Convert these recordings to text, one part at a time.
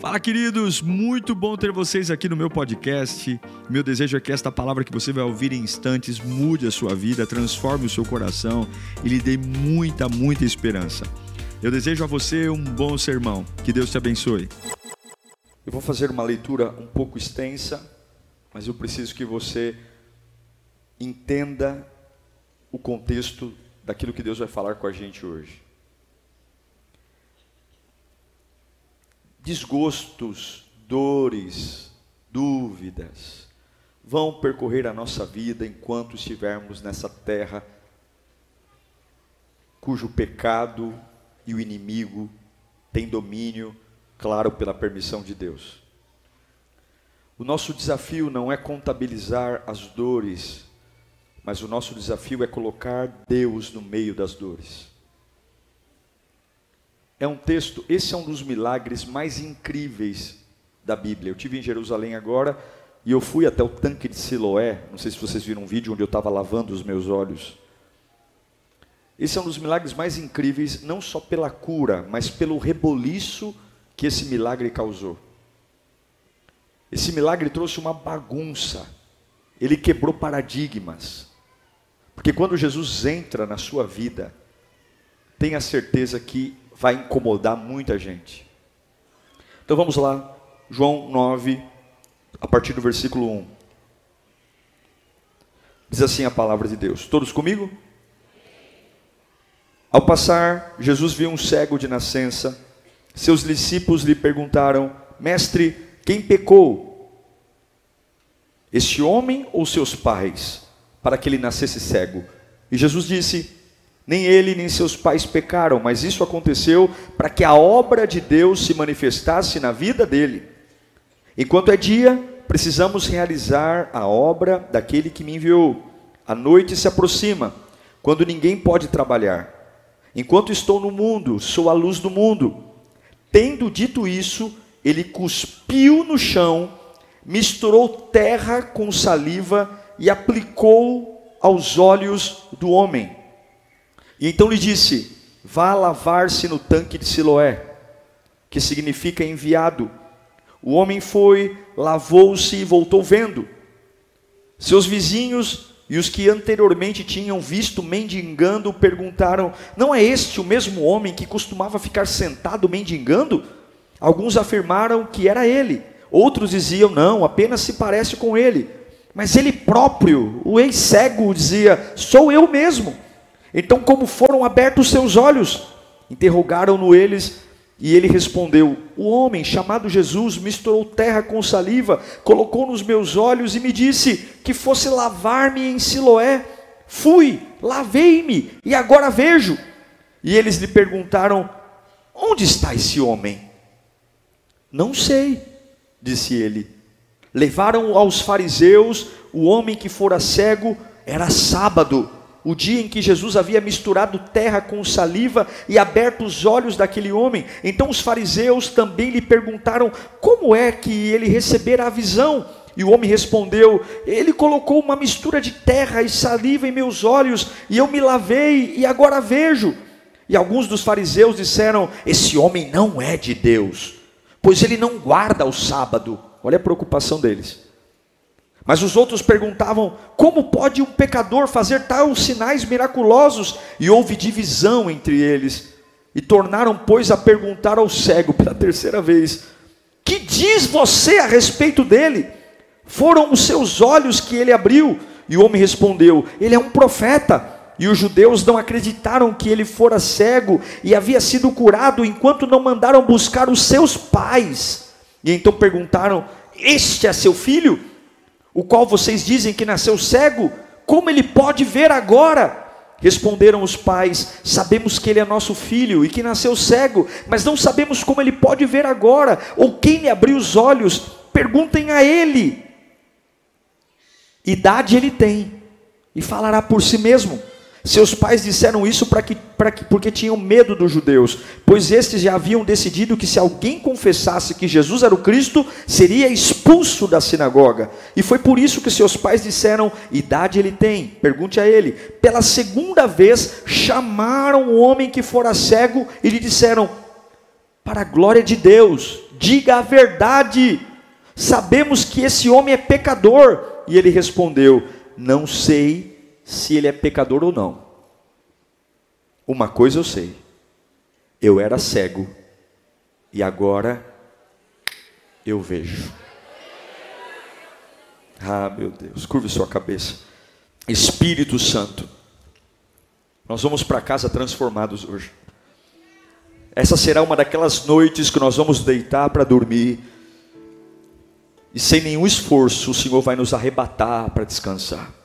Fala, queridos! Muito bom ter vocês aqui no meu podcast. Meu desejo é que esta palavra que você vai ouvir em instantes mude a sua vida, transforme o seu coração e lhe dê muita, muita esperança. Eu desejo a você um bom sermão. Que Deus te abençoe. Eu vou fazer uma leitura um pouco extensa, mas eu preciso que você entenda o contexto daquilo que Deus vai falar com a gente hoje. Desgostos, dores, dúvidas vão percorrer a nossa vida enquanto estivermos nessa terra cujo pecado e o inimigo têm domínio, claro, pela permissão de Deus. O nosso desafio não é contabilizar as dores, mas o nosso desafio é colocar Deus no meio das dores. É um texto, esse é um dos milagres mais incríveis da Bíblia. Eu tive em Jerusalém agora e eu fui até o tanque de Siloé. Não sei se vocês viram um vídeo onde eu estava lavando os meus olhos. Esse é um dos milagres mais incríveis, não só pela cura, mas pelo reboliço que esse milagre causou. Esse milagre trouxe uma bagunça. Ele quebrou paradigmas. Porque quando Jesus entra na sua vida, tenha certeza que vai incomodar muita gente. Então vamos lá, João 9, a partir do versículo 1. Diz assim a palavra de Deus: Todos comigo? Ao passar, Jesus viu um cego de nascença. Seus discípulos lhe perguntaram: Mestre, quem pecou? Este homem ou seus pais, para que ele nascesse cego? E Jesus disse: nem ele nem seus pais pecaram, mas isso aconteceu para que a obra de Deus se manifestasse na vida dele. Enquanto é dia, precisamos realizar a obra daquele que me enviou. A noite se aproxima, quando ninguém pode trabalhar. Enquanto estou no mundo, sou a luz do mundo. Tendo dito isso, ele cuspiu no chão, misturou terra com saliva e aplicou aos olhos do homem. E então lhe disse: Vá lavar-se no tanque de Siloé, que significa enviado. O homem foi, lavou-se e voltou vendo. Seus vizinhos e os que anteriormente tinham visto mendigando perguntaram: Não é este o mesmo homem que costumava ficar sentado mendigando? Alguns afirmaram que era ele, outros diziam: Não, apenas se parece com ele. Mas ele próprio, o ex-cego, dizia: Sou eu mesmo. Então, como foram abertos seus olhos? Interrogaram-no eles, e ele respondeu: O homem chamado Jesus misturou terra com saliva, colocou nos meus olhos e me disse que fosse lavar-me em Siloé. Fui, lavei-me e agora vejo. E eles lhe perguntaram: Onde está esse homem? Não sei, disse ele. Levaram aos fariseus o homem que fora cego, era sábado o dia em que Jesus havia misturado terra com saliva e aberto os olhos daquele homem. Então os fariseus também lhe perguntaram como é que ele recebera a visão. E o homem respondeu: Ele colocou uma mistura de terra e saliva em meus olhos, e eu me lavei e agora vejo. E alguns dos fariseus disseram: Esse homem não é de Deus, pois ele não guarda o sábado. Olha a preocupação deles. Mas os outros perguntavam: como pode um pecador fazer tais sinais miraculosos? E houve divisão entre eles. E tornaram, pois, a perguntar ao cego pela terceira vez: Que diz você a respeito dele? Foram os seus olhos que ele abriu. E o homem respondeu: Ele é um profeta. E os judeus não acreditaram que ele fora cego e havia sido curado, enquanto não mandaram buscar os seus pais. E então perguntaram: Este é seu filho? O qual vocês dizem que nasceu cego, como ele pode ver agora? Responderam os pais: Sabemos que ele é nosso filho e que nasceu cego, mas não sabemos como ele pode ver agora, ou quem lhe abriu os olhos. Perguntem a ele. Idade ele tem, e falará por si mesmo. Seus pais disseram isso para que, para que, porque tinham medo dos judeus, pois estes já haviam decidido que se alguém confessasse que Jesus era o Cristo, seria expulso da sinagoga. E foi por isso que seus pais disseram: idade ele tem, pergunte a ele. Pela segunda vez, chamaram o homem que fora cego e lhe disseram: para a glória de Deus, diga a verdade. Sabemos que esse homem é pecador. E ele respondeu: Não sei se ele é pecador ou não. Uma coisa eu sei: eu era cego e agora eu vejo. Ah, meu Deus, curve sua cabeça. Espírito Santo, nós vamos para casa transformados hoje. Essa será uma daquelas noites que nós vamos deitar para dormir. E sem nenhum esforço, o Senhor vai nos arrebatar para descansar.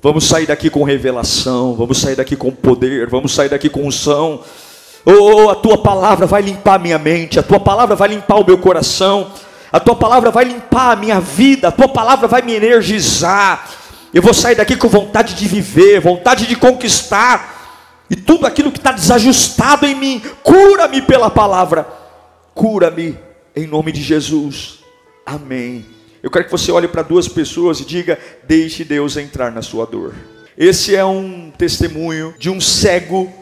Vamos sair daqui com revelação, vamos sair daqui com poder, vamos sair daqui com unção. Oh, a tua palavra vai limpar a minha mente, a tua palavra vai limpar o meu coração, a tua palavra vai limpar a minha vida, a tua palavra vai me energizar. Eu vou sair daqui com vontade de viver, vontade de conquistar e tudo aquilo que está desajustado em mim, cura-me pela palavra, cura-me em nome de Jesus, amém. Eu quero que você olhe para duas pessoas e diga: Deixe Deus entrar na sua dor. Esse é um testemunho de um cego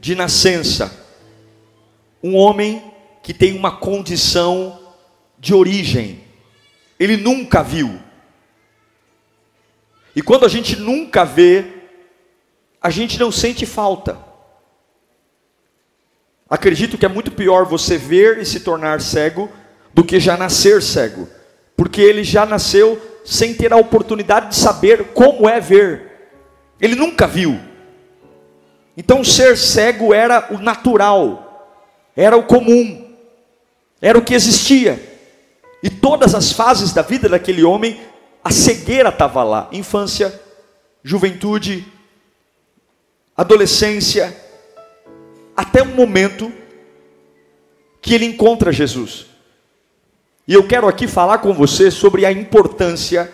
de nascença, um homem que tem uma condição de origem, ele nunca viu. E quando a gente nunca vê, a gente não sente falta. Acredito que é muito pior você ver e se tornar cego do que já nascer cego, porque ele já nasceu sem ter a oportunidade de saber como é ver. Ele nunca viu. Então ser cego era o natural, era o comum, era o que existia. E todas as fases da vida daquele homem, a cegueira estava lá: infância, juventude, adolescência, até um momento que ele encontra Jesus. E eu quero aqui falar com você sobre a importância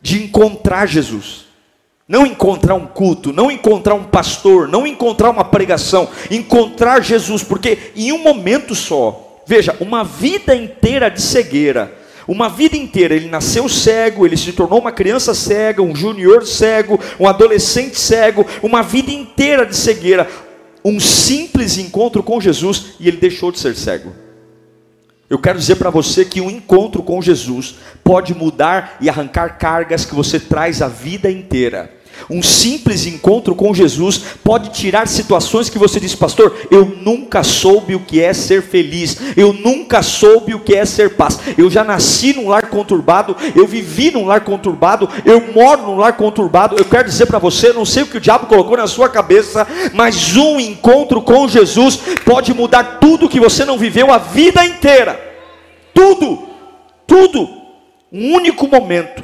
de encontrar Jesus. Não encontrar um culto, não encontrar um pastor, não encontrar uma pregação, encontrar Jesus, porque em um momento só, veja, uma vida inteira de cegueira, uma vida inteira, ele nasceu cego, ele se tornou uma criança cega, um júnior cego, um adolescente cego, uma vida inteira de cegueira. Um simples encontro com Jesus e ele deixou de ser cego. Eu quero dizer para você que um encontro com Jesus pode mudar e arrancar cargas que você traz a vida inteira. Um simples encontro com Jesus pode tirar situações que você diz, pastor, eu nunca soube o que é ser feliz, eu nunca soube o que é ser paz. Eu já nasci num lar conturbado, eu vivi num lar conturbado, eu moro num lar conturbado. Eu quero dizer para você, não sei o que o diabo colocou na sua cabeça, mas um encontro com Jesus pode mudar tudo que você não viveu a vida inteira. Tudo, tudo. Um único momento.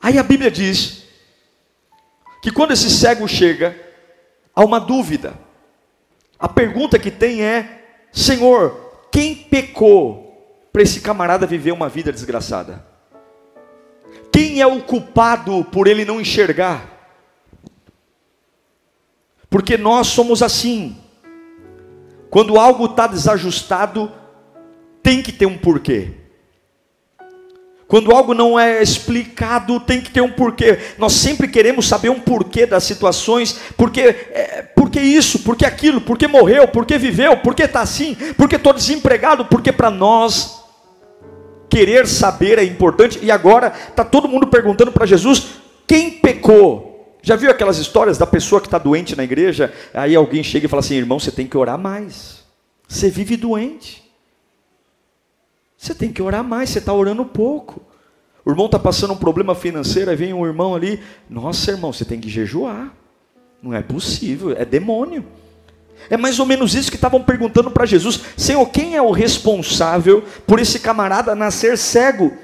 Aí a Bíblia diz que quando esse cego chega, há uma dúvida. A pergunta que tem é: Senhor, quem pecou para esse camarada viver uma vida desgraçada? Quem é o culpado por ele não enxergar? Porque nós somos assim. Quando algo está desajustado, tem que ter um porquê. Quando algo não é explicado, tem que ter um porquê. Nós sempre queremos saber um porquê das situações, porque, é, porque isso, porque aquilo, porque morreu, porque viveu, porque está assim, porque estou desempregado, porque para nós querer saber é importante. E agora está todo mundo perguntando para Jesus: quem pecou? Já viu aquelas histórias da pessoa que está doente na igreja? Aí alguém chega e fala assim: irmão, você tem que orar mais. Você vive doente. Você tem que orar mais, você está orando pouco. O irmão está passando um problema financeiro, aí vem um irmão ali, nossa irmão, você tem que jejuar. Não é possível, é demônio. É mais ou menos isso que estavam perguntando para Jesus: Senhor, quem é o responsável por esse camarada nascer cego?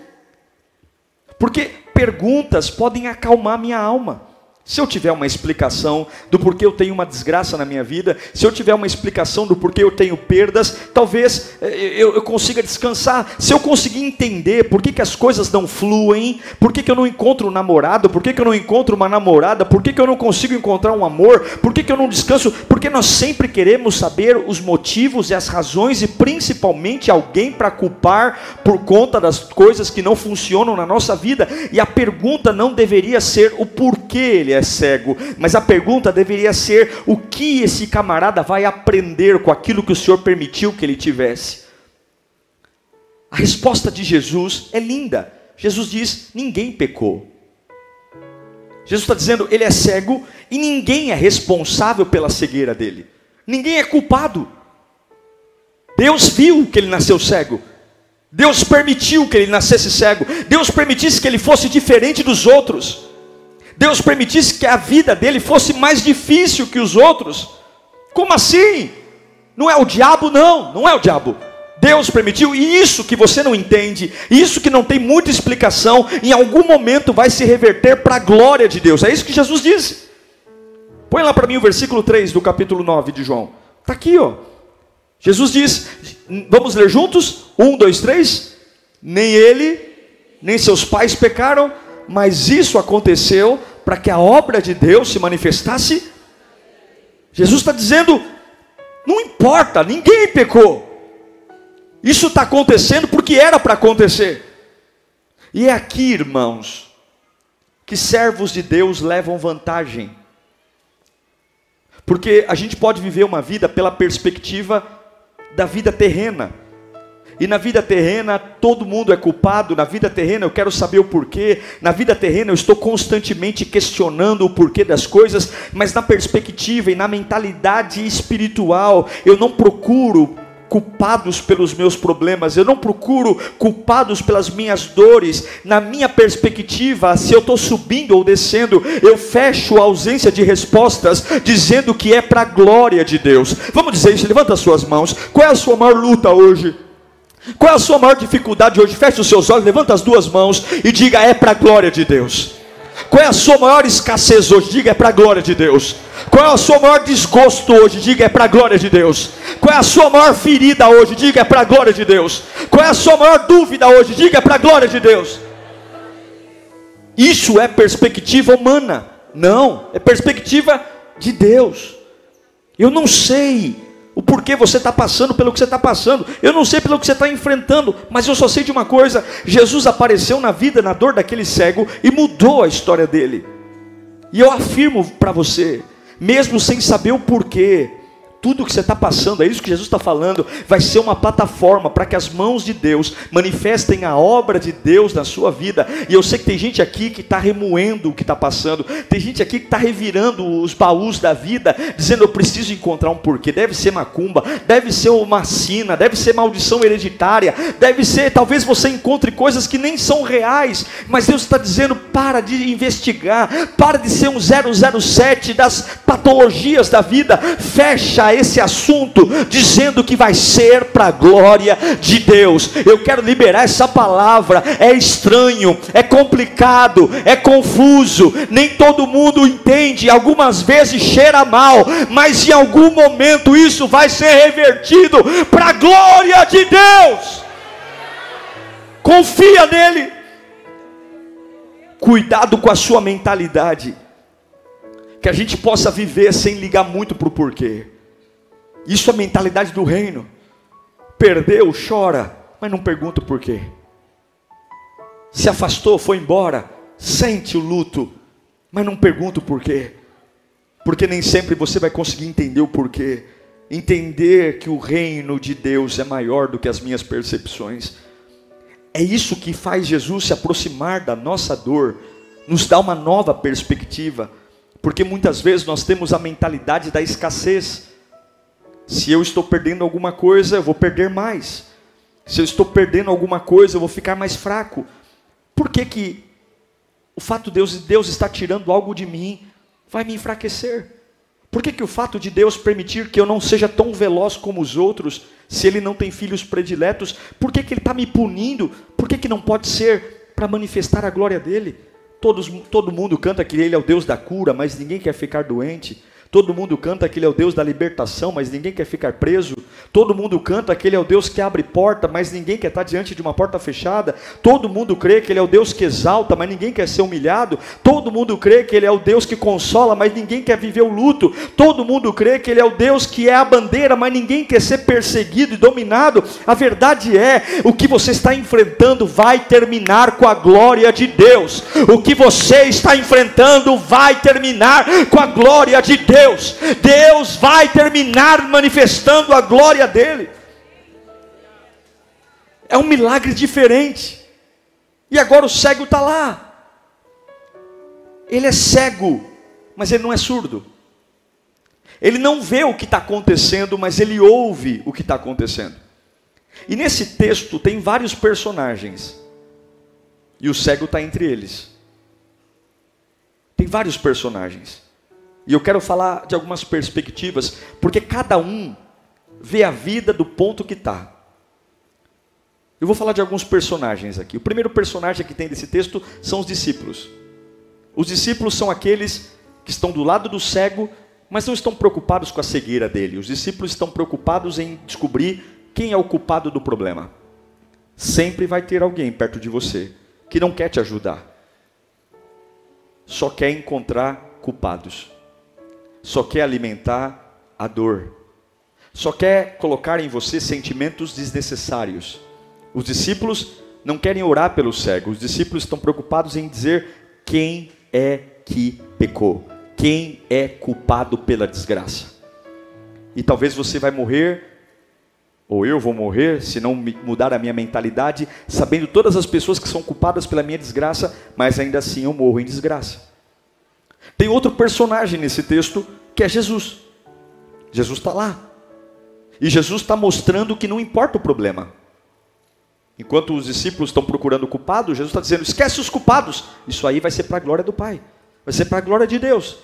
Porque perguntas podem acalmar minha alma. Se eu tiver uma explicação do porquê eu tenho uma desgraça na minha vida, se eu tiver uma explicação do porquê eu tenho perdas, talvez eh, eu, consiga descansar. Se eu conseguir entender por que, que as coisas não fluem, por que, que eu não encontro um namorado, por que, que eu não encontro uma namorada, por que, que eu não consigo encontrar um amor, por que, que eu não descanso, porque nós sempre queremos saber os motivos e as razões e principalmente alguém para culpar por conta das coisas que não funcionam na nossa vida. E a pergunta não deveria ser o porquê ele é cego, mas a pergunta deveria ser: o que esse camarada vai aprender com aquilo que o Senhor permitiu que ele tivesse? A resposta de Jesus é linda. Jesus diz: ninguém pecou. Jesus está dizendo, ele é cego e ninguém é responsável pela cegueira dele. Ninguém é culpado. Deus viu que ele nasceu cego. Deus permitiu que ele nascesse cego. Deus permitisse que ele fosse diferente dos outros. Deus permitisse que a vida dele fosse mais difícil que os outros. Como assim? Não é o diabo, não, não é o diabo. Deus permitiu, e isso que você não entende, isso que não tem muita explicação, em algum momento vai se reverter para a glória de Deus. É isso que Jesus disse. Põe lá para mim o versículo 3 do capítulo 9 de João. Está aqui, ó. Jesus diz, vamos ler juntos? Um, dois, três. Nem ele, nem seus pais pecaram, mas isso aconteceu para que a obra de Deus se manifestasse. Jesus está dizendo: não importa, ninguém pecou. Isso está acontecendo porque era para acontecer. E é aqui, irmãos, que servos de Deus levam vantagem. Porque a gente pode viver uma vida pela perspectiva da vida terrena. E na vida terrena todo mundo é culpado, na vida terrena eu quero saber o porquê, na vida terrena eu estou constantemente questionando o porquê das coisas, mas na perspectiva e na mentalidade espiritual eu não procuro culpados pelos meus problemas, eu não procuro culpados pelas minhas dores. Na minha perspectiva, se eu estou subindo ou descendo, eu fecho a ausência de respostas, dizendo que é para a glória de Deus. Vamos dizer isso, levanta as suas mãos. Qual é a sua maior luta hoje? Qual é a sua maior dificuldade hoje? Feche os seus olhos, levanta as duas mãos e diga: é para a glória de Deus. Qual é a sua maior escassez hoje? Diga: é para a glória de Deus. Qual é o seu maior desgosto hoje? Diga, é para a glória de Deus. Qual é a sua maior ferida hoje? Diga, é para a glória de Deus. Qual é a sua maior dúvida hoje? Diga, é para a glória de Deus. Isso é perspectiva humana. Não, é perspectiva de Deus. Eu não sei o porquê você está passando pelo que você está passando. Eu não sei pelo que você está enfrentando, mas eu só sei de uma coisa: Jesus apareceu na vida, na dor daquele cego e mudou a história dele. E eu afirmo para você, mesmo sem saber o porquê, tudo que você está passando, é isso que Jesus está falando, vai ser uma plataforma para que as mãos de Deus manifestem a obra de Deus na sua vida. E eu sei que tem gente aqui que está remoendo o que está passando, tem gente aqui que está revirando os baús da vida, dizendo: Eu preciso encontrar um porquê. Deve ser macumba, deve ser uma sina, deve ser maldição hereditária, deve ser, talvez você encontre coisas que nem são reais, mas Deus está dizendo: Para de investigar, para de ser um 007 das patologias da vida, fecha esse assunto, dizendo que vai ser para a glória de Deus. Eu quero liberar essa palavra. É estranho, é complicado, é confuso, nem todo mundo entende. Algumas vezes cheira mal, mas em algum momento isso vai ser revertido para a glória de Deus. Confia nele. Cuidado com a sua mentalidade que a gente possa viver sem ligar muito para o porquê. Isso é mentalidade do reino. Perdeu, chora, mas não pergunta por quê. Se afastou, foi embora, sente o luto, mas não pergunta por quê. Porque nem sempre você vai conseguir entender o porquê. Entender que o reino de Deus é maior do que as minhas percepções. É isso que faz Jesus se aproximar da nossa dor, nos dá uma nova perspectiva, porque muitas vezes nós temos a mentalidade da escassez. Se eu estou perdendo alguma coisa, eu vou perder mais. Se eu estou perdendo alguma coisa, eu vou ficar mais fraco. Por que, que o fato de Deus, Deus estar tirando algo de mim vai me enfraquecer? Por que, que o fato de Deus permitir que eu não seja tão veloz como os outros, se Ele não tem filhos prediletos, por que, que Ele está me punindo? Por que, que não pode ser para manifestar a glória dele? Todos, todo mundo canta que Ele é o Deus da cura, mas ninguém quer ficar doente. Todo mundo canta que Ele é o Deus da libertação, mas ninguém quer ficar preso. Todo mundo canta que Ele é o Deus que abre porta, mas ninguém quer estar diante de uma porta fechada. Todo mundo crê que Ele é o Deus que exalta, mas ninguém quer ser humilhado. Todo mundo crê que Ele é o Deus que consola, mas ninguém quer viver o luto. Todo mundo crê que Ele é o Deus que é a bandeira, mas ninguém quer ser perseguido e dominado. A verdade é: o que você está enfrentando vai terminar com a glória de Deus. O que você está enfrentando vai terminar com a glória de Deus. Deus, Deus vai terminar manifestando a glória dele. É um milagre diferente. E agora o cego está lá. Ele é cego, mas ele não é surdo. Ele não vê o que está acontecendo, mas ele ouve o que está acontecendo. E nesse texto tem vários personagens. E o cego está entre eles. Tem vários personagens. E eu quero falar de algumas perspectivas, porque cada um vê a vida do ponto que está. Eu vou falar de alguns personagens aqui. O primeiro personagem que tem desse texto são os discípulos. Os discípulos são aqueles que estão do lado do cego, mas não estão preocupados com a cegueira dele. Os discípulos estão preocupados em descobrir quem é o culpado do problema. Sempre vai ter alguém perto de você que não quer te ajudar, só quer encontrar culpados, só quer alimentar a dor, só quer colocar em você sentimentos desnecessários. Os discípulos não querem orar pelo cego, os discípulos estão preocupados em dizer quem é que pecou, quem é culpado pela desgraça. E talvez você vai morrer ou eu vou morrer se não mudar a minha mentalidade, sabendo todas as pessoas que são culpadas pela minha desgraça, mas ainda assim eu morro em desgraça. Tem outro personagem nesse texto que é Jesus. Jesus está lá. E Jesus está mostrando que não importa o problema. Enquanto os discípulos estão procurando o culpado, Jesus está dizendo: esquece os culpados. Isso aí vai ser para a glória do Pai, vai ser para a glória de Deus.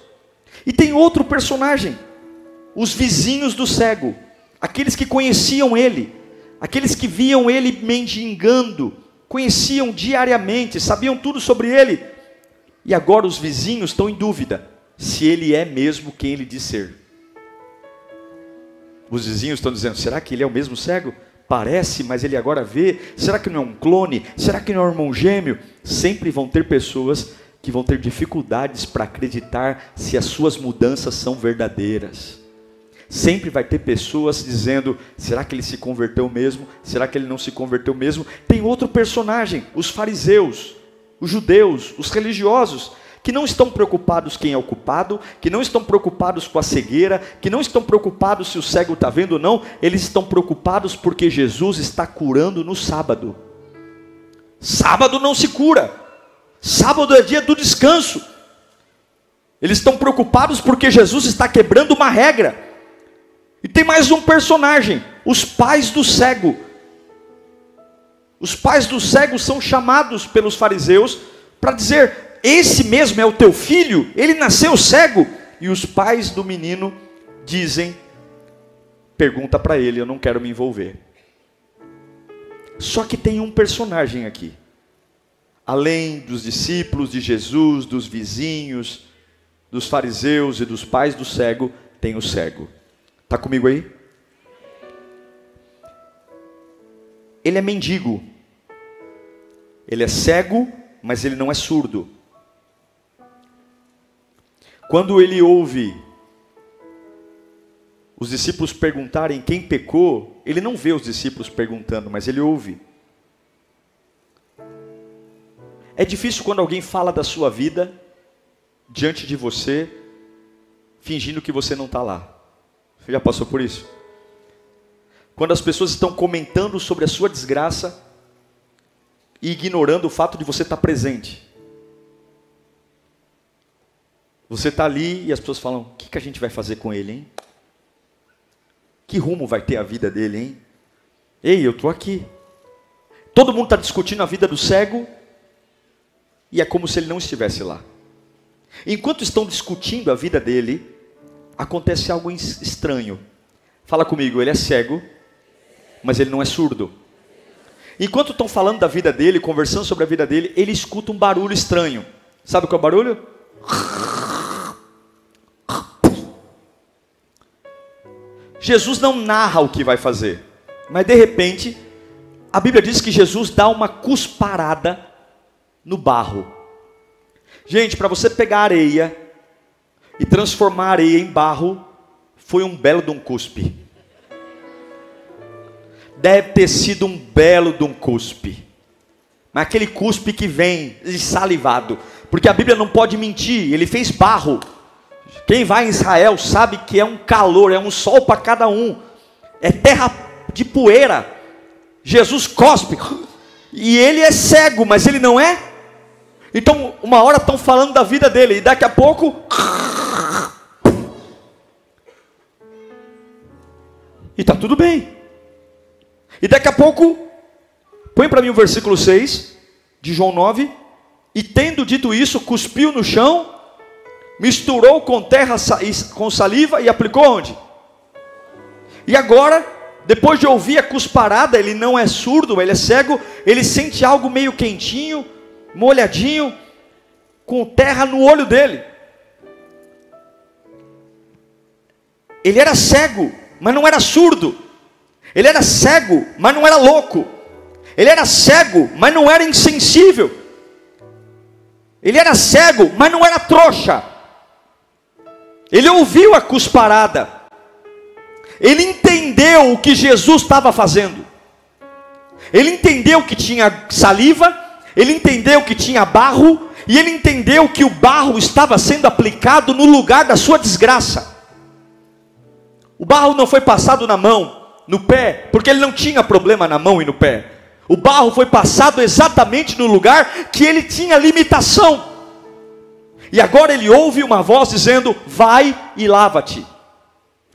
E tem outro personagem, os vizinhos do cego aqueles que conheciam ele, aqueles que viam ele mendigando, conheciam diariamente, sabiam tudo sobre ele, e agora os vizinhos estão em dúvida se ele é mesmo quem ele diz ser. Os vizinhos estão dizendo: será que ele é o mesmo cego? Parece, mas ele agora vê. Será que não é um clone? Será que não é um irmão gêmeo? Sempre vão ter pessoas que vão ter dificuldades para acreditar se as suas mudanças são verdadeiras. Sempre vai ter pessoas dizendo: será que ele se converteu mesmo? Será que ele não se converteu mesmo? Tem outro personagem, os fariseus, os judeus, os religiosos, que não estão preocupados quem é o culpado, que não estão preocupados com a cegueira, que não estão preocupados se o cego está vendo ou não, eles estão preocupados porque Jesus está curando no sábado. Sábado não se cura, sábado é dia do descanso. Eles estão preocupados porque Jesus está quebrando uma regra. E tem mais um personagem: os pais do cego. Os pais do cego são chamados pelos fariseus para dizer: Esse mesmo é o teu filho, ele nasceu cego. E os pais do menino dizem: Pergunta para ele, eu não quero me envolver. Só que tem um personagem aqui. Além dos discípulos de Jesus, dos vizinhos, dos fariseus e dos pais do cego, tem o cego. Está comigo aí? Ele é mendigo. Ele é cego, mas ele não é surdo. Quando ele ouve os discípulos perguntarem quem pecou, ele não vê os discípulos perguntando, mas ele ouve. É difícil quando alguém fala da sua vida diante de você, fingindo que você não está lá. Você já passou por isso? Quando as pessoas estão comentando sobre a sua desgraça e ignorando o fato de você estar presente. Você está ali e as pessoas falam: o que, que a gente vai fazer com ele, hein? Que rumo vai ter a vida dele, hein? Ei, eu estou aqui. Todo mundo está discutindo a vida do cego e é como se ele não estivesse lá. Enquanto estão discutindo a vida dele, acontece algo estranho. Fala comigo, ele é cego, mas ele não é surdo. Enquanto estão falando da vida dele, conversando sobre a vida dele, ele escuta um barulho estranho. Sabe qual é o barulho? Jesus não narra o que vai fazer, mas de repente, a Bíblia diz que Jesus dá uma cusparada no barro. Gente, para você pegar areia e transformar areia em barro foi um belo de um cuspe. Deve ter sido um belo de um cuspe. Mas aquele cuspe que vem salivado. Porque a Bíblia não pode mentir, ele fez barro. Quem vai em Israel sabe que é um calor, é um sol para cada um. É terra de poeira. Jesus cospe, e ele é cego, mas ele não é. Então, uma hora estão falando da vida dele, e daqui a pouco. E está tudo bem. E daqui a pouco, põe para mim o versículo 6 de João 9. E tendo dito isso, cuspiu no chão, misturou com terra com saliva e aplicou onde? E agora, depois de ouvir a cusparada, ele não é surdo, ele é cego, ele sente algo meio quentinho, molhadinho, com terra no olho dele. Ele era cego, mas não era surdo. Ele era cego, mas não era louco. Ele era cego, mas não era insensível. Ele era cego, mas não era trouxa. Ele ouviu a cusparada. Ele entendeu o que Jesus estava fazendo. Ele entendeu que tinha saliva, ele entendeu que tinha barro, e ele entendeu que o barro estava sendo aplicado no lugar da sua desgraça. O barro não foi passado na mão, no pé, porque ele não tinha problema na mão e no pé. O barro foi passado exatamente no lugar que ele tinha limitação. E agora ele ouve uma voz dizendo: Vai e lava-te.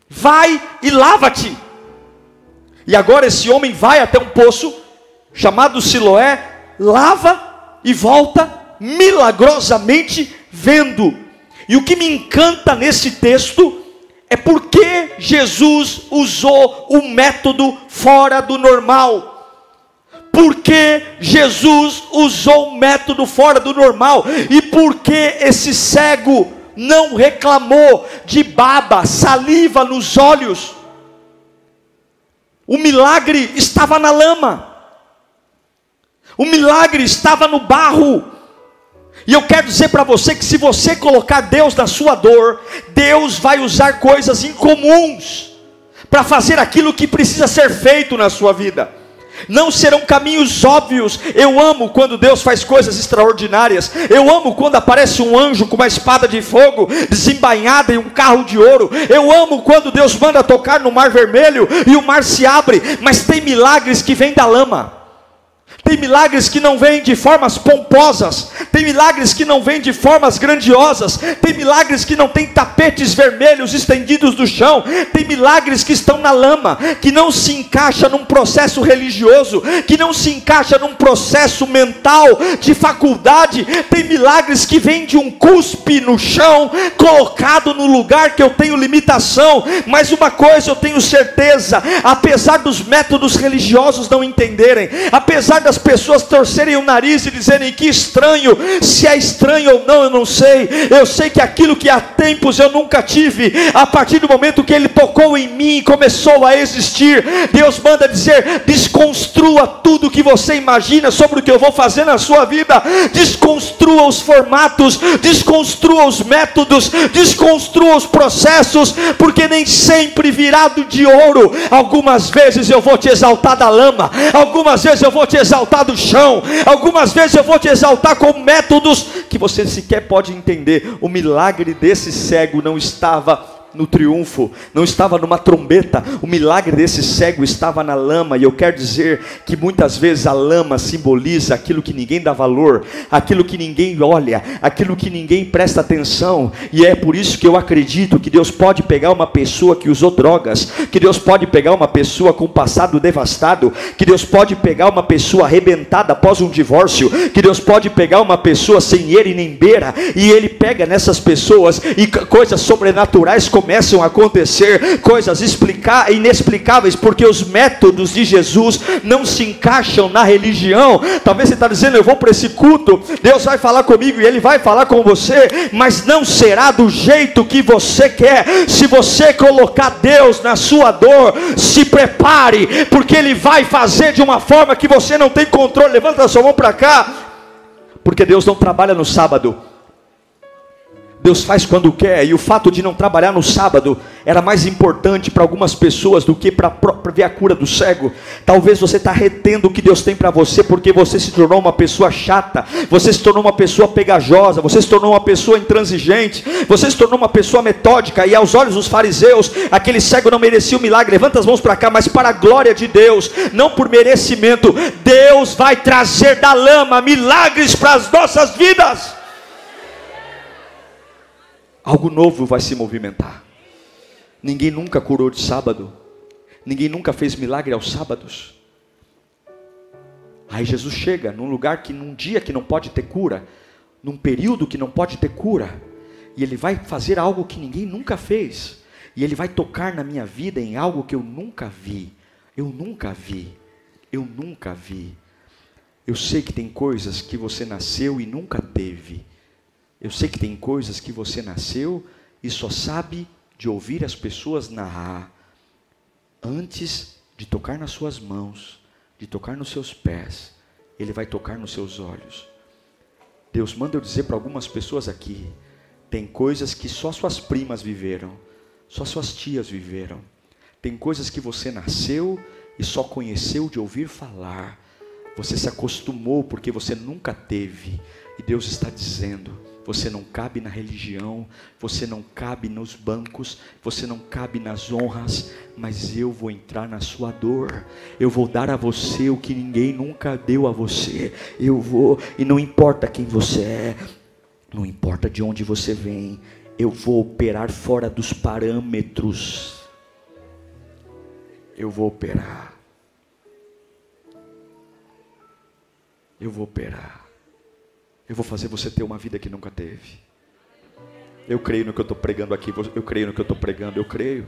Vai e lava-te. E agora esse homem vai até um poço chamado Siloé, lava e volta milagrosamente vendo. E o que me encanta nesse texto é porque Jesus usou um método fora do normal porque Jesus usou um método fora do normal e porque esse cego não reclamou de baba, saliva nos olhos. O milagre estava na lama. O milagre estava no barro. E eu quero dizer para você que se você colocar Deus na sua dor, Deus vai usar coisas incomuns para fazer aquilo que precisa ser feito na sua vida não serão caminhos óbvios. Eu amo quando Deus faz coisas extraordinárias. Eu amo quando aparece um anjo com uma espada de fogo desembainhada em um carro de ouro. Eu amo quando Deus manda tocar no mar vermelho e o mar se abre. Mas tem milagres que vêm da lama. Tem milagres que não vêm de formas pomposas, tem milagres que não vêm de formas grandiosas, tem milagres que não têm tapetes vermelhos estendidos no chão, tem milagres que estão na lama, que não se encaixa num processo religioso, que não se encaixa num processo mental de faculdade, tem milagres que vêm de um cuspe no chão, colocado no lugar que eu tenho limitação, mas uma coisa eu tenho certeza, apesar dos métodos religiosos não entenderem, apesar das pessoas torcerem o nariz e dizerem que estranho, se é estranho ou não, eu não sei. Eu sei que aquilo que há tempos eu nunca tive, a partir do momento que ele tocou em mim e começou a existir, Deus manda dizer: desconstrua tudo que você imagina sobre o que eu vou fazer na sua vida, desconstrua os formatos, desconstrua os métodos, desconstrua os processos, porque nem sempre virado de ouro, algumas vezes eu vou te exaltar da lama, algumas vezes eu vou te exaltar exaltar do chão. Algumas vezes eu vou te exaltar com métodos que você sequer pode entender. O milagre desse cego não estava no triunfo, não estava numa trombeta, o milagre desse cego estava na lama, e eu quero dizer que muitas vezes a lama simboliza aquilo que ninguém dá valor, aquilo que ninguém olha, aquilo que ninguém presta atenção, e é por isso que eu acredito que Deus pode pegar uma pessoa que usou drogas, que Deus pode pegar uma pessoa com um passado devastado, que Deus pode pegar uma pessoa arrebentada após um divórcio, que Deus pode pegar uma pessoa sem ele nem beira, e Ele pega nessas pessoas e coisas sobrenaturais como começam a acontecer coisas inexplicáveis, porque os métodos de Jesus não se encaixam na religião. Talvez você está dizendo, eu vou para esse culto, Deus vai falar comigo e Ele vai falar com você, mas não será do jeito que você quer. Se você colocar Deus na sua dor, se prepare, porque Ele vai fazer de uma forma que você não tem controle. Levanta a sua mão para cá, porque Deus não trabalha no sábado. Deus faz quando quer, e o fato de não trabalhar no sábado era mais importante para algumas pessoas do que para ver a cura do cego. Talvez você está retendo o que Deus tem para você porque você se tornou uma pessoa chata, você se tornou uma pessoa pegajosa, você se tornou uma pessoa intransigente, você se tornou uma pessoa metódica, e aos olhos dos fariseus, aquele cego não merecia o milagre. Levanta as mãos para cá, mas para a glória de Deus, não por merecimento. Deus vai trazer da lama milagres para as nossas vidas algo novo vai se movimentar. Ninguém nunca curou de sábado, ninguém nunca fez milagre aos sábados. Aí Jesus chega num lugar que num dia que não pode ter cura, num período que não pode ter cura, e ele vai fazer algo que ninguém nunca fez, e ele vai tocar na minha vida em algo que eu nunca vi. Eu nunca vi. Eu nunca vi. Eu sei que tem coisas que você nasceu e nunca teve. Eu sei que tem coisas que você nasceu e só sabe de ouvir as pessoas narrar antes de tocar nas suas mãos, de tocar nos seus pés, ele vai tocar nos seus olhos. Deus manda eu dizer para algumas pessoas aqui: tem coisas que só suas primas viveram, só suas tias viveram. Tem coisas que você nasceu e só conheceu de ouvir falar. Você se acostumou porque você nunca teve. E Deus está dizendo: você não cabe na religião, você não cabe nos bancos, você não cabe nas honras, mas eu vou entrar na sua dor. Eu vou dar a você o que ninguém nunca deu a você. Eu vou, e não importa quem você é, não importa de onde você vem, eu vou operar fora dos parâmetros. Eu vou operar. Eu vou operar. Eu vou fazer você ter uma vida que nunca teve. Eu creio no que eu estou pregando aqui. Eu creio no que eu estou pregando. Eu creio.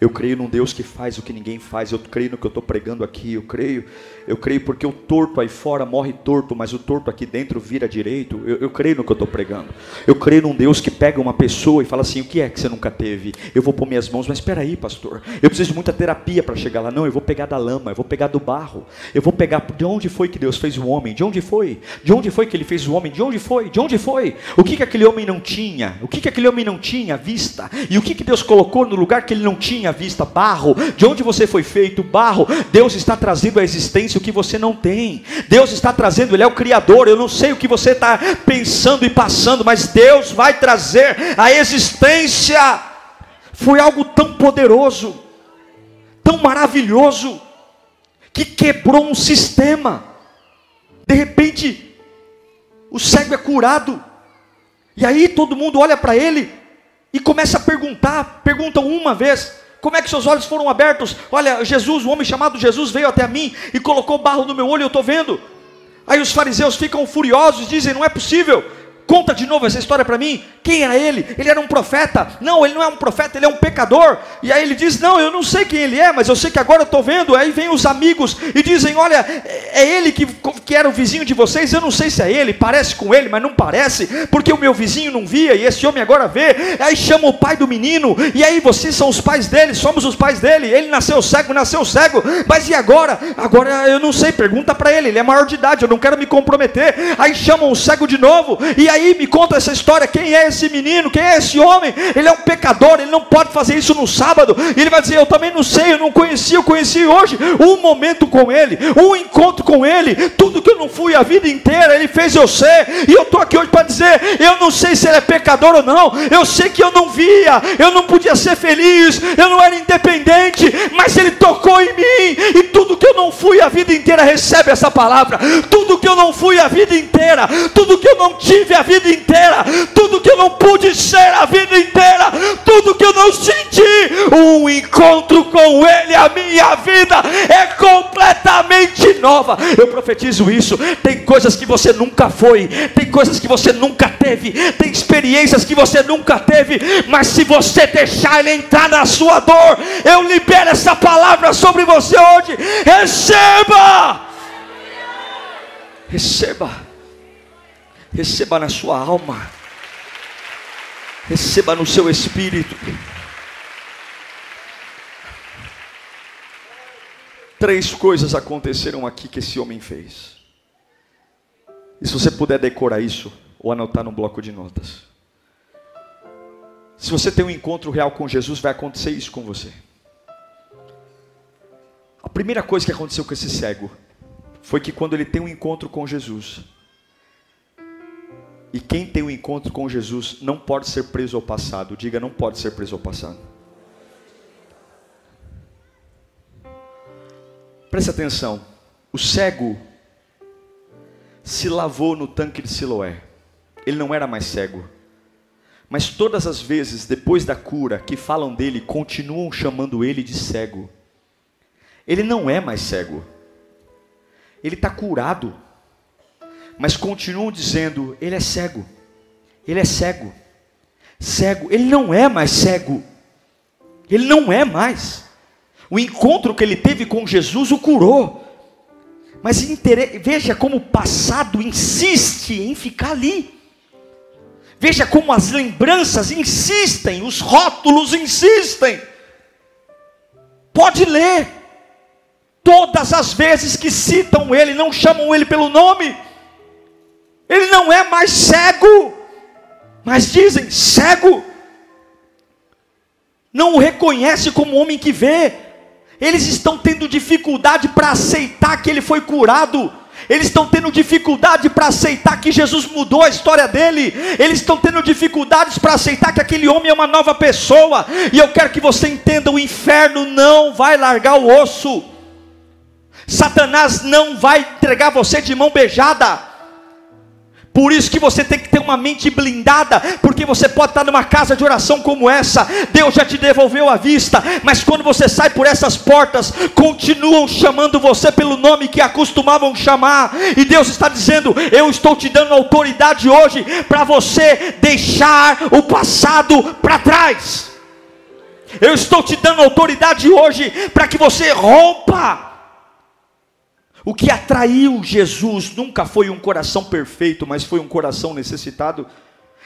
Eu creio num Deus que faz o que ninguém faz. Eu creio no que eu estou pregando aqui. Eu creio. Eu creio porque o torto aí fora morre torto, mas o torto aqui dentro vira direito. Eu, eu creio no que eu estou pregando. Eu creio num Deus que pega uma pessoa e fala assim: o que é que você nunca teve? Eu vou pôr minhas mãos, mas espera aí, pastor. Eu preciso de muita terapia para chegar lá. Não, eu vou pegar da lama, eu vou pegar do barro. Eu vou pegar de onde foi que Deus fez o homem? De onde foi? De onde foi que ele fez o homem? De onde foi? De onde foi? O que, que aquele homem não tinha? O que, que aquele homem não tinha vista? E o que, que Deus colocou no lugar que ele não tinha? Minha vista, barro, de onde você foi feito, barro. Deus está trazendo à existência o que você não tem. Deus está trazendo, Ele é o Criador. Eu não sei o que você está pensando e passando, mas Deus vai trazer à existência. Foi algo tão poderoso, tão maravilhoso, que quebrou um sistema. De repente, o cego é curado. E aí todo mundo olha para ele e começa a perguntar, perguntam uma vez, como é que seus olhos foram abertos? Olha, Jesus, o homem chamado Jesus, veio até mim e colocou barro no meu olho, eu estou vendo. Aí os fariseus ficam furiosos, dizem: não é possível. Conta de novo essa história para mim. Quem era ele? Ele era um profeta? Não, ele não é um profeta, ele é um pecador. E aí ele diz: Não, eu não sei quem ele é, mas eu sei que agora eu estou vendo. Aí vem os amigos e dizem: Olha, é ele que, que era o vizinho de vocês. Eu não sei se é ele, parece com ele, mas não parece, porque o meu vizinho não via e esse homem agora vê. Aí chama o pai do menino, e aí vocês são os pais dele, somos os pais dele. Ele nasceu cego, nasceu cego, mas e agora? Agora eu não sei, pergunta para ele. Ele é maior de idade, eu não quero me comprometer. Aí chamam o cego de novo, e aí aí me conta essa história. Quem é esse menino? Quem é esse homem? Ele é um pecador, ele não pode fazer isso no sábado. E ele vai dizer: Eu também não sei, eu não conheci, eu conheci hoje. Um momento com ele, um encontro com ele. Tudo que eu não fui a vida inteira, ele fez eu ser. E eu estou aqui hoje para dizer: Eu não sei se ele é pecador ou não. Eu sei que eu não via, eu não podia ser feliz, eu não era independente, mas ele tocou em mim. E tudo que eu não fui a vida inteira, recebe essa palavra. Tudo que eu não fui a vida inteira, tudo que eu não tive a vida inteira, tudo que eu não pude ser a vida inteira, tudo que eu não senti, um encontro com Ele, a minha vida é completamente nova. Eu profetizo isso. Tem coisas que você nunca foi, tem coisas que você nunca teve, tem experiências que você nunca teve, mas se você deixar Ele entrar na sua dor, eu libero essa palavra sobre você hoje. Receba! Receba receba na sua alma, receba no seu espírito. Três coisas aconteceram aqui que esse homem fez. E se você puder decorar isso, ou anotar no bloco de notas. Se você tem um encontro real com Jesus, vai acontecer isso com você. A primeira coisa que aconteceu com esse cego foi que quando ele tem um encontro com Jesus, e quem tem um encontro com Jesus não pode ser preso ao passado, diga, não pode ser preso ao passado. Preste atenção, o cego se lavou no tanque de Siloé, ele não era mais cego, mas todas as vezes depois da cura que falam dele, continuam chamando ele de cego. Ele não é mais cego, ele está curado, mas continuam dizendo: ele é cego, ele é cego, cego, ele não é mais cego, ele não é mais. O encontro que ele teve com Jesus o curou, mas veja como o passado insiste em ficar ali. Veja como as lembranças insistem, os rótulos insistem. Pode ler. Todas as vezes que citam ele, não chamam ele pelo nome. Ele não é mais cego, mas dizem cego. Não o reconhece como homem que vê. Eles estão tendo dificuldade para aceitar que ele foi curado. Eles estão tendo dificuldade para aceitar que Jesus mudou a história dele. Eles estão tendo dificuldades para aceitar que aquele homem é uma nova pessoa. E eu quero que você entenda: o inferno não vai largar o osso. Satanás não vai entregar você de mão beijada. Por isso que você tem que ter uma mente blindada, porque você pode estar numa casa de oração como essa, Deus já te devolveu a vista, mas quando você sai por essas portas, continuam chamando você pelo nome que acostumavam chamar, e Deus está dizendo: Eu estou te dando autoridade hoje para você deixar o passado para trás. Eu estou te dando autoridade hoje para que você rompa o que atraiu Jesus nunca foi um coração perfeito, mas foi um coração necessitado.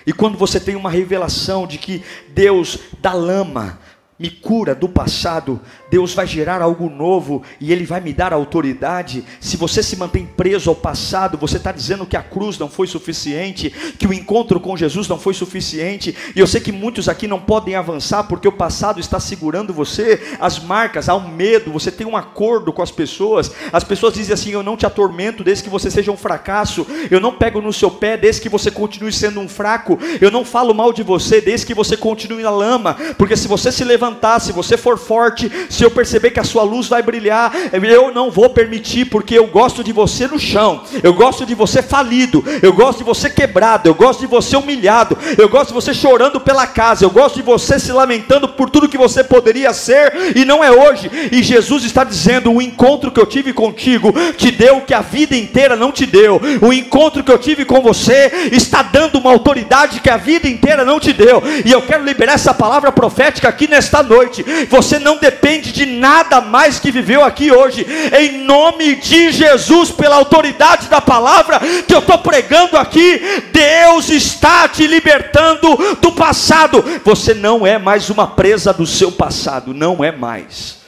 E quando você tem uma revelação de que Deus da lama me cura do passado, Deus vai gerar algo novo e Ele vai me dar autoridade. Se você se mantém preso ao passado, você está dizendo que a cruz não foi suficiente, que o encontro com Jesus não foi suficiente. E eu sei que muitos aqui não podem avançar porque o passado está segurando você, as marcas, há um medo, você tem um acordo com as pessoas. As pessoas dizem assim: Eu não te atormento desde que você seja um fracasso, eu não pego no seu pé desde que você continue sendo um fraco, eu não falo mal de você desde que você continue na lama, porque se você se levantar, levantar, se você for forte, se eu perceber que a sua luz vai brilhar, eu não vou permitir, porque eu gosto de você no chão, eu gosto de você falido, eu gosto de você quebrado, eu gosto de você humilhado, eu gosto de você chorando pela casa, eu gosto de você se lamentando por tudo que você poderia ser e não é hoje. E Jesus está dizendo: o encontro que eu tive contigo te deu o que a vida inteira não te deu, o encontro que eu tive com você está dando uma autoridade que a vida inteira não te deu, e eu quero liberar essa palavra profética aqui nesta noite. Você não depende de nada mais que viveu aqui hoje. Em nome de Jesus, pela autoridade da palavra que eu estou pregando aqui, Deus está te libertando do passado. Você não é mais uma presa do seu passado, não é mais.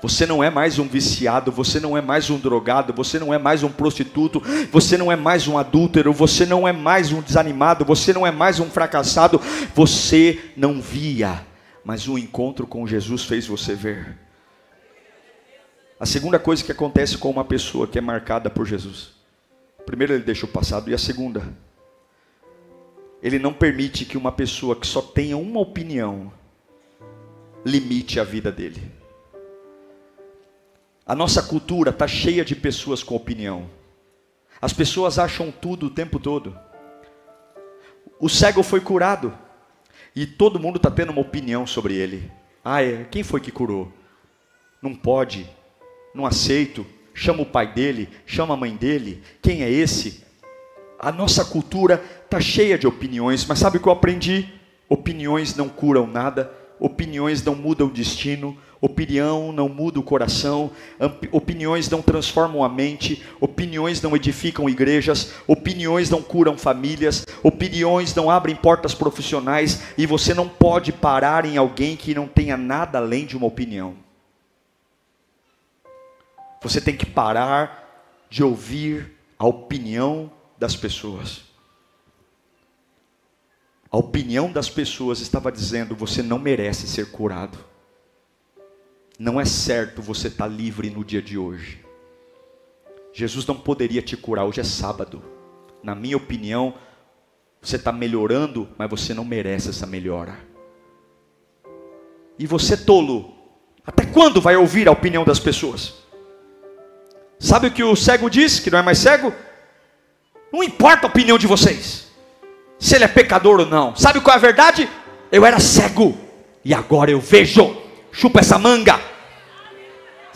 Você não é mais um viciado, você não é mais um drogado, você não é mais um prostituto, você não é mais um adúltero, você não é mais um desanimado, você não é mais um fracassado, você não via mas o encontro com Jesus fez você ver. A segunda coisa que acontece com uma pessoa que é marcada por Jesus. Primeiro, ele deixa o passado, e a segunda, ele não permite que uma pessoa que só tenha uma opinião limite a vida dele. A nossa cultura está cheia de pessoas com opinião. As pessoas acham tudo o tempo todo. O cego foi curado. E todo mundo está tendo uma opinião sobre ele. Ah, é, quem foi que curou? Não pode, não aceito. Chama o pai dele, chama a mãe dele. Quem é esse? A nossa cultura está cheia de opiniões, mas sabe o que eu aprendi? Opiniões não curam nada, opiniões não mudam o destino, Opinião não muda o coração, opiniões não transformam a mente, opiniões não edificam igrejas, opiniões não curam famílias, opiniões não abrem portas profissionais e você não pode parar em alguém que não tenha nada além de uma opinião. Você tem que parar de ouvir a opinião das pessoas. A opinião das pessoas estava dizendo: você não merece ser curado. Não é certo você estar livre no dia de hoje. Jesus não poderia te curar, hoje é sábado. Na minha opinião, você está melhorando, mas você não merece essa melhora. E você, tolo, até quando vai ouvir a opinião das pessoas? Sabe o que o cego diz, que não é mais cego? Não importa a opinião de vocês, se ele é pecador ou não. Sabe qual é a verdade? Eu era cego e agora eu vejo. Chupa essa manga.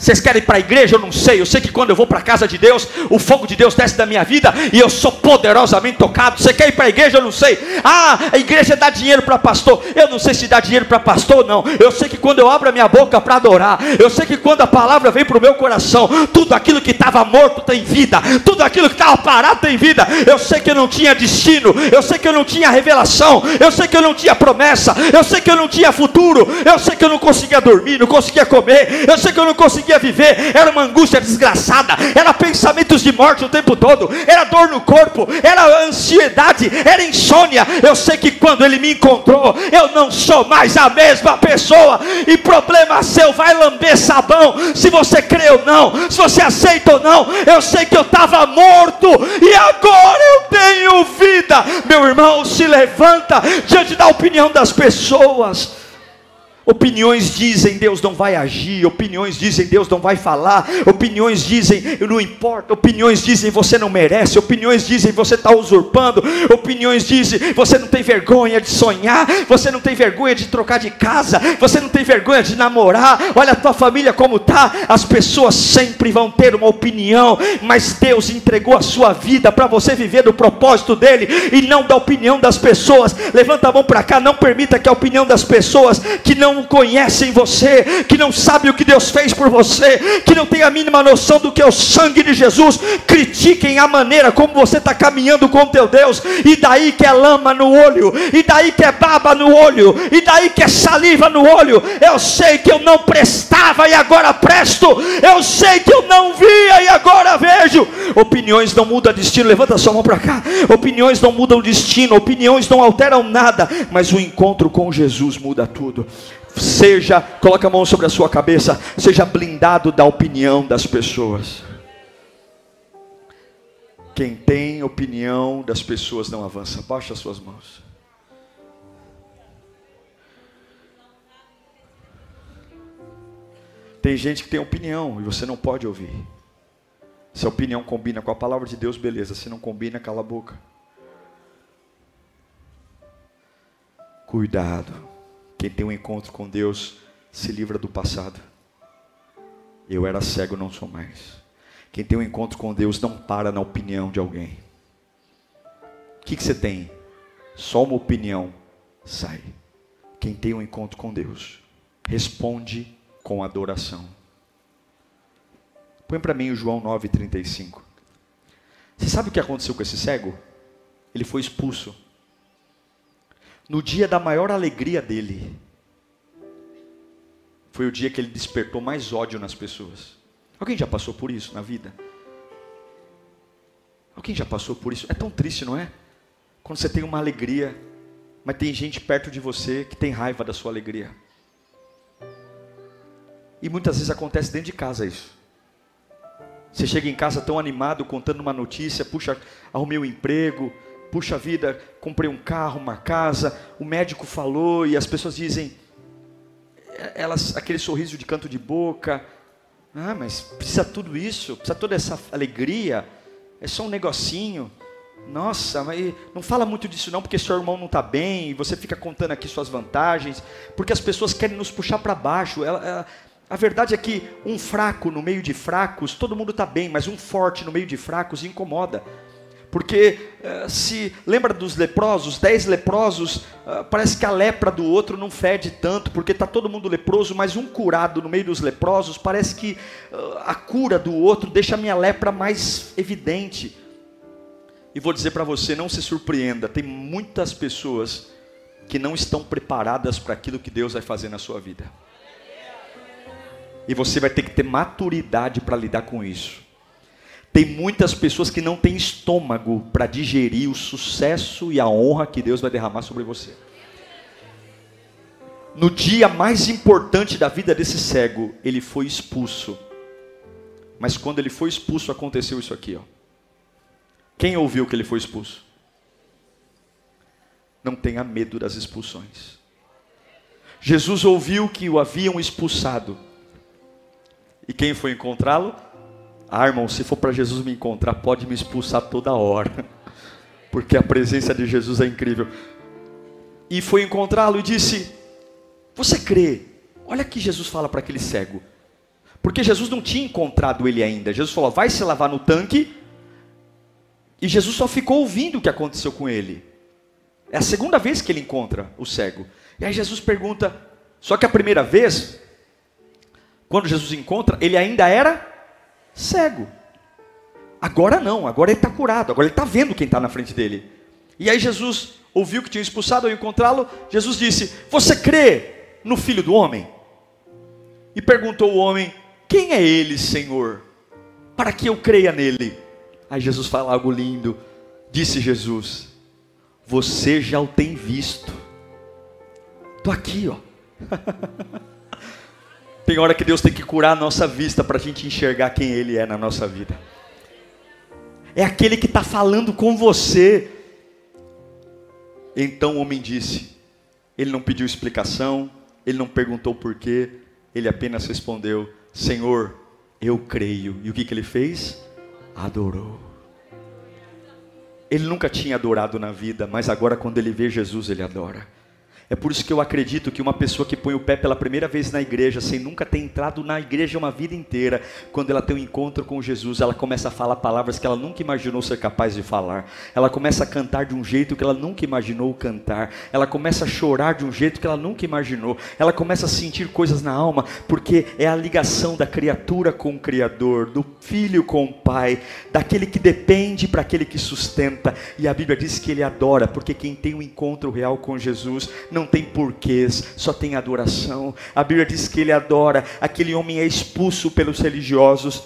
Vocês querem ir para a igreja? Eu não sei. Eu sei que quando eu vou para a casa de Deus, o fogo de Deus desce da minha vida e eu sou poderosamente tocado. Você quer ir para a igreja? Eu não sei. Ah, a igreja dá dinheiro para pastor. Eu não sei se dá dinheiro para pastor ou não. Eu sei que quando eu abro a minha boca para adorar, eu sei que quando a palavra vem para o meu coração, tudo aquilo que estava morto tem vida, tudo aquilo que estava parado tem vida. Eu sei que eu não tinha destino, eu sei que eu não tinha revelação, eu sei que eu não tinha promessa, eu sei que eu não tinha futuro, eu sei que eu não conseguia dormir, não conseguia comer, eu sei que eu não conseguia viver, era uma angústia desgraçada, era pensamentos de morte o tempo todo, era dor no corpo, era ansiedade, era insônia. Eu sei que quando ele me encontrou, eu não sou mais a mesma pessoa, e problema seu, vai lamber sabão, se você crê ou não, se você aceita ou não. Eu sei que eu estava morto, e agora eu tenho vida. Meu irmão, se levanta diante da opinião das pessoas. Opiniões dizem Deus não vai agir, opiniões dizem Deus não vai falar, opiniões dizem não importa, opiniões dizem você não merece, opiniões dizem você está usurpando, opiniões dizem você não tem vergonha de sonhar, você não tem vergonha de trocar de casa, você não tem vergonha de namorar, olha a tua família como está, as pessoas sempre vão ter uma opinião, mas Deus entregou a sua vida para você viver do propósito dele e não da opinião das pessoas. Levanta a mão para cá, não permita que a opinião das pessoas que não não conhecem você, que não sabem o que Deus fez por você, que não tem a mínima noção do que é o sangue de Jesus, critiquem a maneira como você está caminhando com teu Deus, e daí que é lama no olho, e daí que é baba no olho, e daí que é saliva no olho. Eu sei que eu não prestava e agora presto, eu sei que eu não via e agora vejo. Opiniões não mudam destino, levanta sua mão para cá. Opiniões não mudam destino, opiniões não alteram nada, mas o encontro com Jesus muda tudo seja, coloca a mão sobre a sua cabeça, seja blindado da opinião das pessoas. Quem tem opinião das pessoas não avança. Baixa as suas mãos. Tem gente que tem opinião e você não pode ouvir. Se a opinião combina com a palavra de Deus, beleza. Se não combina, cala a boca. Cuidado. Quem tem um encontro com Deus se livra do passado. Eu era cego, não sou mais. Quem tem um encontro com Deus não para na opinião de alguém. O que, que você tem? Só uma opinião. Sai. Quem tem um encontro com Deus responde com adoração. Põe para mim o João 9,35. Você sabe o que aconteceu com esse cego? Ele foi expulso no dia da maior alegria dele, foi o dia que ele despertou mais ódio nas pessoas. Alguém já passou por isso na vida? Alguém já passou por isso? É tão triste, não é? Quando você tem uma alegria, mas tem gente perto de você que tem raiva da sua alegria. E muitas vezes acontece dentro de casa isso. Você chega em casa tão animado, contando uma notícia, puxa, arrumei um emprego, puxa vida, comprei um carro, uma casa, o médico falou e as pessoas dizem, elas, aquele sorriso de canto de boca, ah, mas precisa tudo isso, precisa toda essa alegria, é só um negocinho. Nossa, mas não fala muito disso não, porque seu irmão não está bem, e você fica contando aqui suas vantagens, porque as pessoas querem nos puxar para baixo. Ela, ela, a verdade é que um fraco no meio de fracos, todo mundo está bem, mas um forte no meio de fracos incomoda. Porque uh, se lembra dos leprosos, dez leprosos, uh, parece que a lepra do outro não fede tanto, porque está todo mundo leproso, mas um curado no meio dos leprosos, parece que uh, a cura do outro deixa a minha lepra mais evidente. E vou dizer para você, não se surpreenda, tem muitas pessoas que não estão preparadas para aquilo que Deus vai fazer na sua vida. E você vai ter que ter maturidade para lidar com isso. Tem muitas pessoas que não têm estômago para digerir o sucesso e a honra que Deus vai derramar sobre você. No dia mais importante da vida desse cego, ele foi expulso. Mas quando ele foi expulso, aconteceu isso aqui, ó. Quem ouviu que ele foi expulso? Não tenha medo das expulsões. Jesus ouviu que o haviam expulsado. E quem foi encontrá-lo? Ah, irmão, se for para Jesus me encontrar, pode me expulsar toda hora. Porque a presença de Jesus é incrível. E foi encontrá-lo e disse: Você crê? Olha que Jesus fala para aquele cego. Porque Jesus não tinha encontrado ele ainda. Jesus falou: Vai se lavar no tanque. E Jesus só ficou ouvindo o que aconteceu com ele. É a segunda vez que ele encontra o cego. E aí Jesus pergunta: Só que a primeira vez, quando Jesus encontra, ele ainda era cego. Agora não, agora ele está curado, agora ele está vendo quem está na frente dele. E aí Jesus ouviu que tinha expulsado ao encontrá-lo, Jesus disse: Você crê no filho do homem? E perguntou o homem: Quem é ele, Senhor? Para que eu creia nele? Aí Jesus fala algo lindo. Disse Jesus: Você já o tem visto. Estou aqui, ó. Tem hora que Deus tem que curar a nossa vista para a gente enxergar quem Ele é na nossa vida. É aquele que está falando com você. Então o homem disse: Ele não pediu explicação, ele não perguntou porquê, ele apenas respondeu: Senhor, eu creio. E o que, que ele fez? Adorou. Ele nunca tinha adorado na vida, mas agora, quando ele vê Jesus, ele adora. É por isso que eu acredito que uma pessoa que põe o pé pela primeira vez na igreja, sem nunca ter entrado na igreja uma vida inteira, quando ela tem um encontro com Jesus, ela começa a falar palavras que ela nunca imaginou ser capaz de falar. Ela começa a cantar de um jeito que ela nunca imaginou cantar. Ela começa a chorar de um jeito que ela nunca imaginou. Ela começa a sentir coisas na alma, porque é a ligação da criatura com o Criador, do filho com o Pai, daquele que depende para aquele que sustenta. E a Bíblia diz que ele adora, porque quem tem um encontro real com Jesus não não tem porquês, só tem adoração. A Bíblia diz que ele adora, aquele homem é expulso pelos religiosos,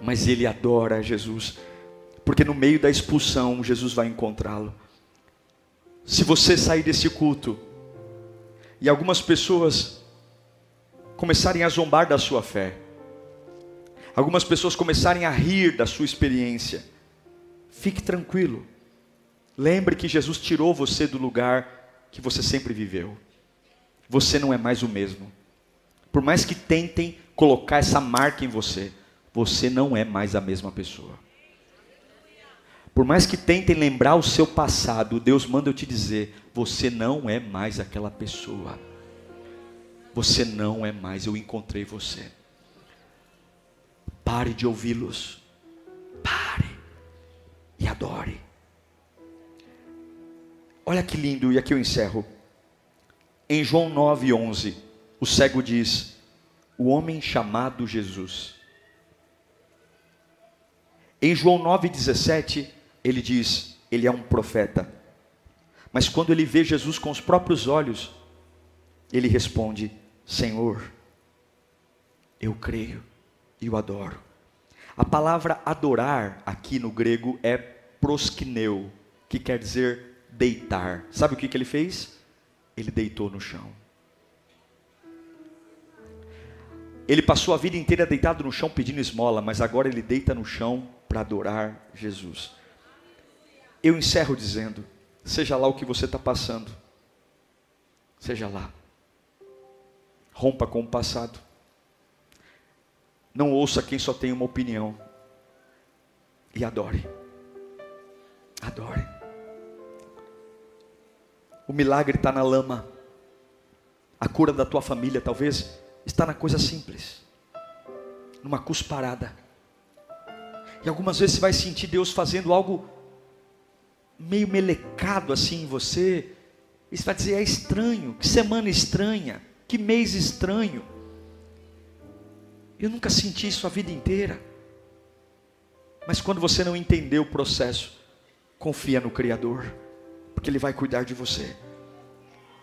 mas ele adora Jesus, porque no meio da expulsão Jesus vai encontrá-lo. Se você sair desse culto e algumas pessoas começarem a zombar da sua fé, algumas pessoas começarem a rir da sua experiência, fique tranquilo. Lembre que Jesus tirou você do lugar que você sempre viveu. Você não é mais o mesmo. Por mais que tentem colocar essa marca em você, você não é mais a mesma pessoa. Por mais que tentem lembrar o seu passado, Deus manda eu te dizer: você não é mais aquela pessoa. Você não é mais, eu encontrei você. Pare de ouvi-los. Pare e adore. Olha que lindo, e aqui eu encerro. Em João 9:11, o cego diz: "O homem chamado Jesus". Em João 9:17, ele diz: "Ele é um profeta". Mas quando ele vê Jesus com os próprios olhos, ele responde: "Senhor, eu creio e o adoro". A palavra adorar aqui no grego é proskineu, que quer dizer deitar. Sabe o que, que ele fez? Ele deitou no chão. Ele passou a vida inteira deitado no chão pedindo esmola, mas agora ele deita no chão para adorar Jesus. Eu encerro dizendo: seja lá o que você está passando, seja lá, rompa com o passado, não ouça quem só tem uma opinião, e adore, adore. O milagre está na lama. A cura da tua família talvez está na coisa simples, numa cusparada. E algumas vezes você vai sentir Deus fazendo algo meio melecado assim em você. E você vai dizer: é estranho, que semana estranha, que mês estranho. Eu nunca senti isso a vida inteira. Mas quando você não entendeu o processo, confia no Criador porque Ele vai cuidar de você.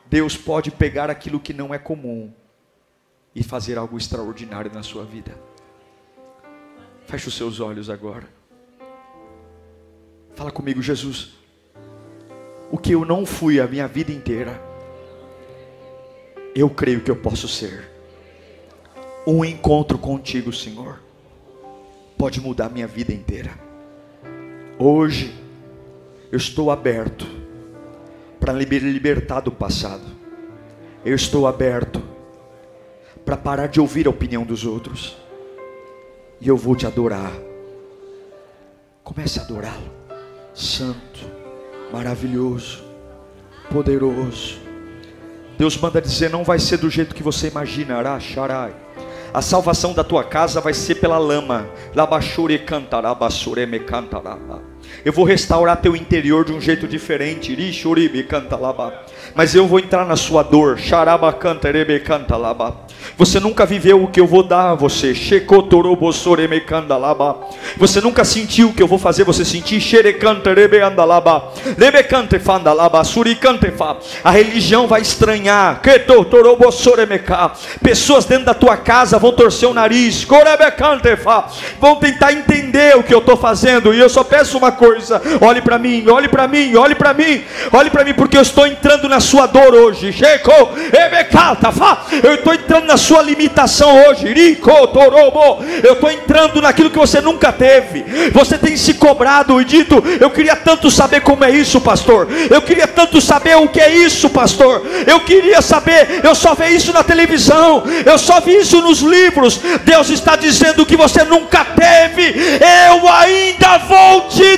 Deus pode pegar aquilo que não é comum e fazer algo extraordinário na sua vida. Feche os seus olhos agora. Fala comigo, Jesus. O que eu não fui a minha vida inteira, eu creio que eu posso ser. Um encontro contigo, Senhor, pode mudar minha vida inteira. Hoje, eu estou aberto para me libertar do passado. Eu estou aberto para parar de ouvir a opinião dos outros. E eu vou te adorar. Comece a adorá-lo. Santo, maravilhoso, poderoso. Deus manda dizer: não vai ser do jeito que você imagina, Araxarai. A salvação da tua casa vai ser pela lama. Labachure cantará, basure me cantará. Eu vou restaurar teu interior de um jeito diferente. Irishuribi canta laba. Mas eu vou entrar na sua dor. Xaraba canta erebe canta laba. Você nunca viveu o que eu vou dar a você. Shekotorobosoreme canta laba. Você nunca sentiu o que eu vou fazer você sentir. Xerecanta erebe andalaba. Lebe cante fanda laba. Suricante fa. A religião vai estranhar. Ketotorobosoremeka. Pessoas dentro da tua casa vão torcer o nariz. Corebe cante fa. Vão tentar entender o que eu estou fazendo. E eu só peço uma coisa: olhe para mim, olhe para mim, olhe para mim, olhe para mim, porque eu estou entrando na sua dor hoje. Eu estou entrando na sua limitação hoje. Eu estou entrando naquilo que você nunca teve. Você tem se cobrado e dito: Eu queria tanto saber como é isso, pastor. Eu queria tanto saber o que é isso, pastor. Eu queria saber. Eu só vi isso na televisão. Eu só vi isso nos livros. Deus está dizendo que você nunca teve. Eu ainda vou te